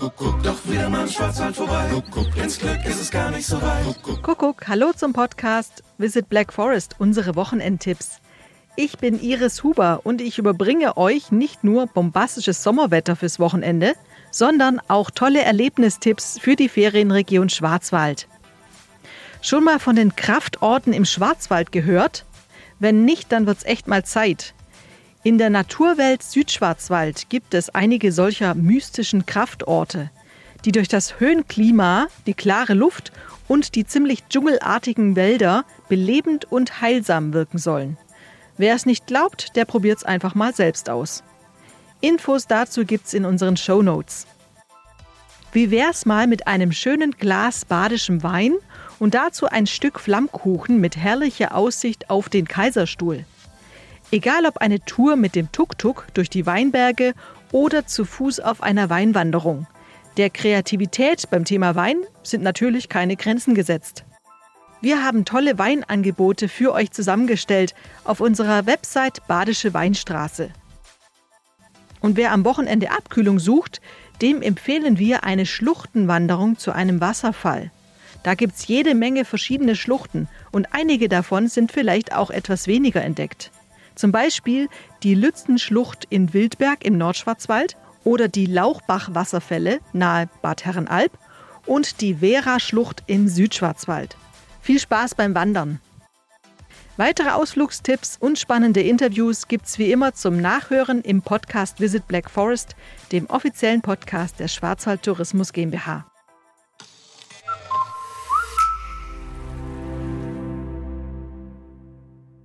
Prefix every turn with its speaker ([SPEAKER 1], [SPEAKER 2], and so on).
[SPEAKER 1] Kuckuck, doch wieder mal im Schwarzwald vorbei. Kuckuck, ins Glück ist es gar nicht so weit.
[SPEAKER 2] Kuckuck, hallo zum Podcast Visit Black Forest, unsere Wochenendtipps. Ich bin Iris Huber und ich überbringe euch nicht nur bombastisches Sommerwetter fürs Wochenende, sondern auch tolle Erlebnistipps für die Ferienregion Schwarzwald. Schon mal von den Kraftorten im Schwarzwald gehört? Wenn nicht, dann wird's echt mal Zeit. In der Naturwelt Südschwarzwald gibt es einige solcher mystischen Kraftorte, die durch das Höhenklima, die klare Luft und die ziemlich dschungelartigen Wälder belebend und heilsam wirken sollen. Wer es nicht glaubt, der probiert's einfach mal selbst aus. Infos dazu gibt's in unseren Show Notes. Wie wär's mal mit einem schönen Glas badischem Wein und dazu ein Stück Flammkuchen mit herrlicher Aussicht auf den Kaiserstuhl? Egal ob eine Tour mit dem Tuk-Tuk durch die Weinberge oder zu Fuß auf einer Weinwanderung. Der Kreativität beim Thema Wein sind natürlich keine Grenzen gesetzt. Wir haben tolle Weinangebote für euch zusammengestellt auf unserer Website Badische Weinstraße. Und wer am Wochenende Abkühlung sucht, dem empfehlen wir eine Schluchtenwanderung zu einem Wasserfall. Da gibt's jede Menge verschiedene Schluchten und einige davon sind vielleicht auch etwas weniger entdeckt. Zum Beispiel die Lützenschlucht in Wildberg im Nordschwarzwald oder die Lauchbach-Wasserfälle nahe Bad Herrenalb und die Vera-Schlucht im Südschwarzwald. Viel Spaß beim Wandern! Weitere Ausflugstipps und spannende Interviews gibt's wie immer zum Nachhören im Podcast Visit Black Forest, dem offiziellen Podcast der Schwarzwald Tourismus GmbH.